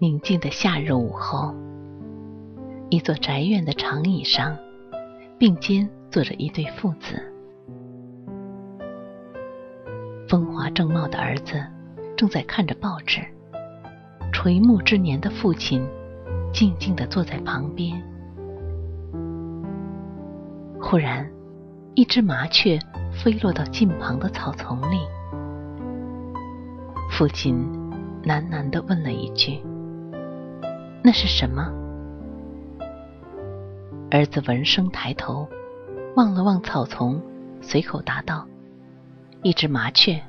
宁静的夏日午后，一座宅院的长椅上，并肩坐着一对父子。风华正茂的儿子正在看着报纸，垂暮之年的父亲静静地坐在旁边。忽然，一只麻雀飞落到近旁的草丛里，父亲喃喃地问了一句。那是什么？儿子闻声抬头，望了望草丛，随口答道：“一只麻雀。”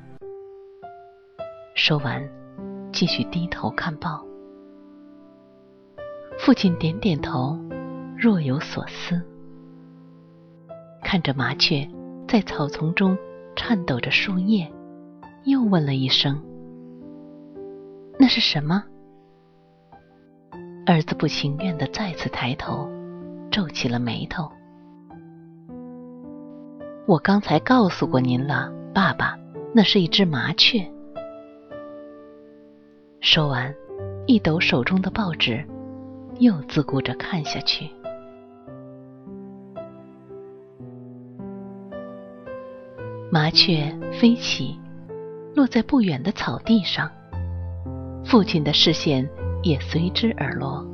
说完，继续低头看报。父亲点点头，若有所思，看着麻雀在草丛中颤抖着树叶，又问了一声：“那是什么？”儿子不情愿的再次抬头，皱起了眉头。我刚才告诉过您了，爸爸，那是一只麻雀。说完，一抖手中的报纸，又自顾着看下去。麻雀飞起，落在不远的草地上。父亲的视线。也随之而落。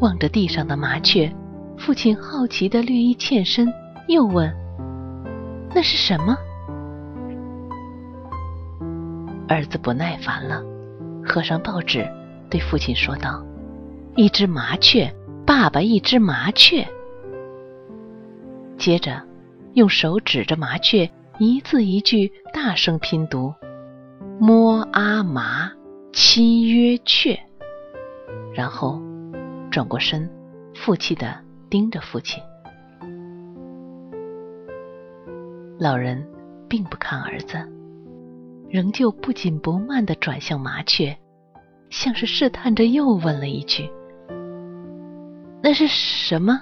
望着地上的麻雀，父亲好奇的略一欠身，又问：“那是什么？”儿子不耐烦了，合上报纸，对父亲说道：“一只麻雀，爸爸，一只麻雀。”接着，用手指着麻雀，一字一句大声拼读：“摸阿麻，七曰雀。”然后转过身，负气的盯着父亲。老人并不看儿子，仍旧不紧不慢的转向麻雀，像是试探着又问了一句：“那是什么？”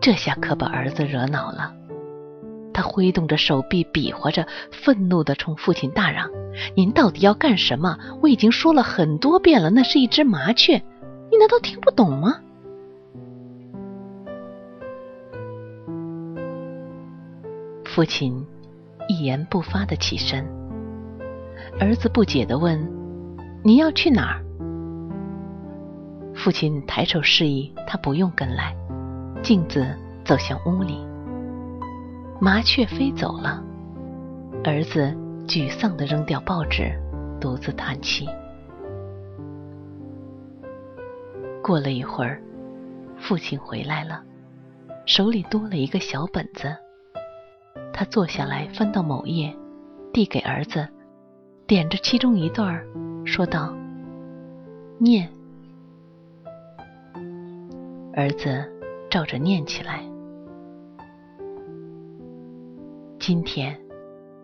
这下可把儿子惹恼了。他挥动着手臂，比划着，愤怒的冲父亲大嚷：“您到底要干什么？我已经说了很多遍了，那是一只麻雀，你难道听不懂吗？”父亲一言不发的起身，儿子不解的问：“你要去哪儿？”父亲抬手示意他不用跟来，径自走向屋里。麻雀飞走了，儿子沮丧的扔掉报纸，独自叹气。过了一会儿，父亲回来了，手里多了一个小本子。他坐下来，翻到某页，递给儿子，点着其中一段，说道：“念。”儿子照着念起来。今天，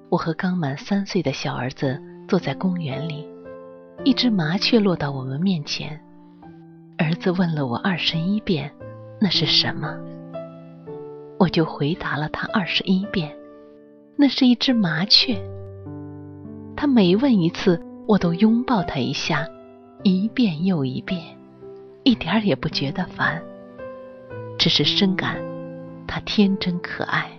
我和刚满三岁的小儿子坐在公园里，一只麻雀落到我们面前。儿子问了我二十一遍，那是什么？我就回答了他二十一遍，那是一只麻雀。他每问一次，我都拥抱他一下，一遍又一遍，一点儿也不觉得烦，只是深感他天真可爱。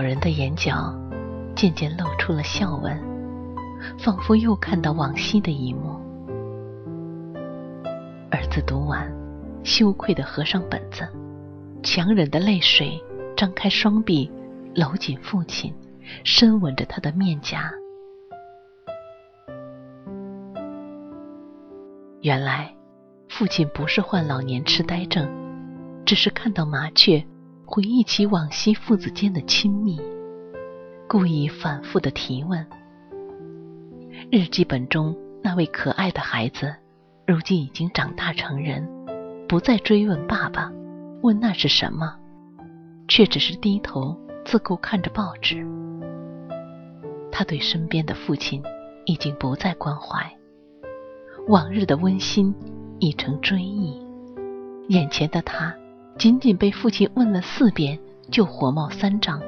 老人的眼角渐渐露出了笑纹，仿佛又看到往昔的一幕。儿子读完，羞愧的合上本子，强忍的泪水张开双臂，搂紧父亲，深吻着他的面颊。原来，父亲不是患老年痴呆症，只是看到麻雀，回忆起往昔父子间的亲密，故意反复的提问。日记本中那位可爱的孩子，如今已经长大成人，不再追问爸爸，问那是什么，却只是低头自顾看着报纸。他对身边的父亲已经不再关怀，往日的温馨已成追忆。眼前的他，仅仅被父亲问了四遍，就火冒三丈，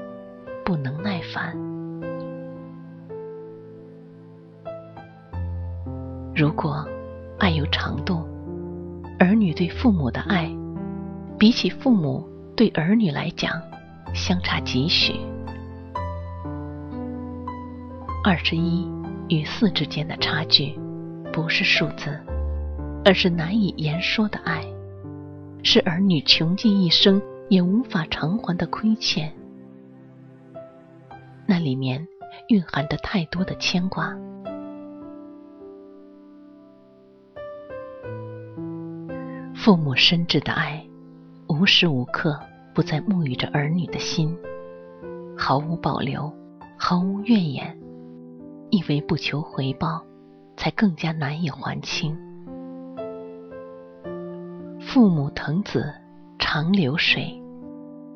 不能耐烦。如果爱有长度，儿女对父母的爱，比起父母对儿女来讲，相差几许。二十一与四之间的差距，不是数字，而是难以言说的爱，是儿女穷尽一生也无法偿还的亏欠。那里面蕴含着太多的牵挂。父母深挚的爱，无时无刻不在沐浴着儿女的心，毫无保留，毫无怨言，因为不求回报，才更加难以还清。父母疼子长流水，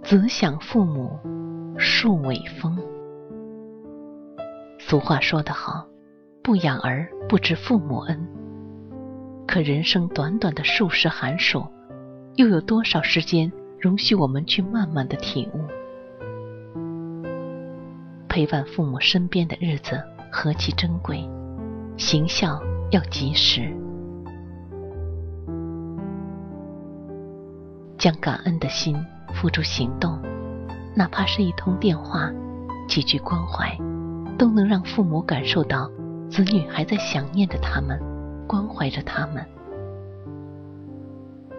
子想父母树尾风。俗话说得好，不养儿不知父母恩。可人生短短的数十寒暑，又有多少时间容许我们去慢慢的体悟？陪伴父母身边的日子何其珍贵，行孝要及时，将感恩的心付诸行动，哪怕是一通电话、几句关怀，都能让父母感受到子女还在想念着他们。关怀着他们。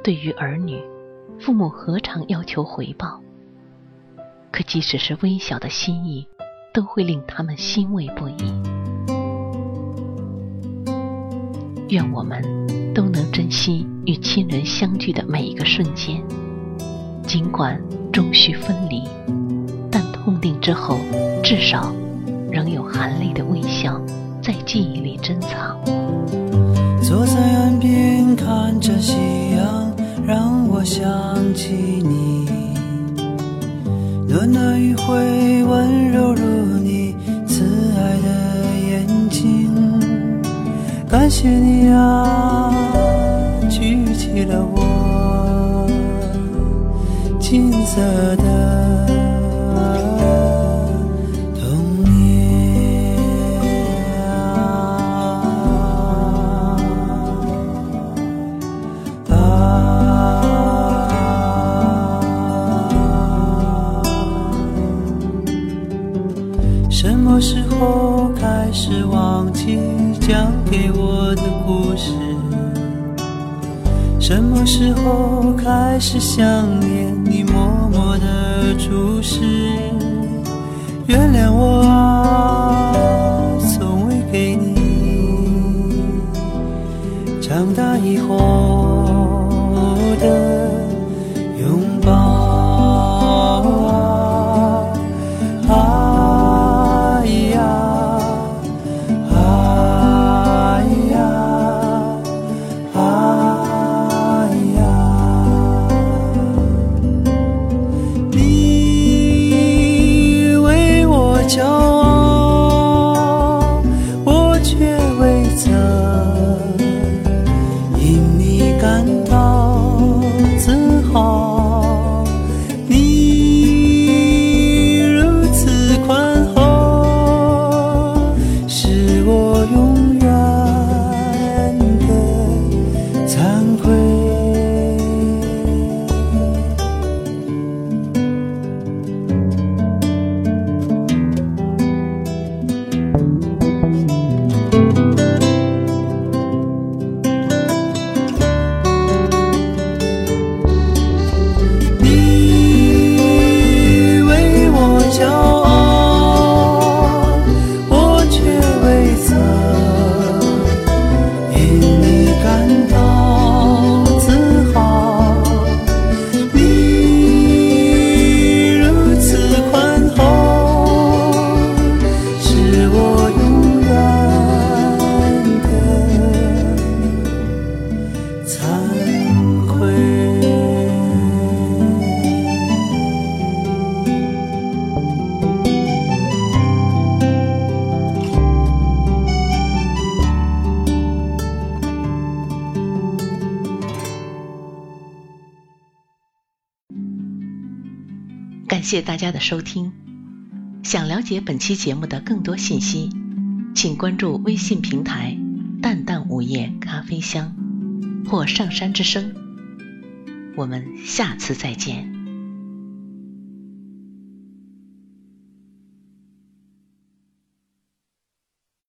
对于儿女，父母何尝要求回报？可即使是微小的心意，都会令他们欣慰不已。愿我们都能珍惜与亲人相聚的每一个瞬间，尽管终须分离，但痛定之后，至少仍有含泪的微笑在记忆里珍藏。坐在岸边看着夕阳，让我想起你。暖暖余晖温柔如你慈爱的眼睛。感谢你啊，给了我金色的。什么时候开始想念你？默默的注视，原谅我啊，从未给你长大以后惭愧感谢大家的收听。想了解本期节目的更多信息请关注微信平台淡淡午夜咖啡香或上山之声。我们下次再见。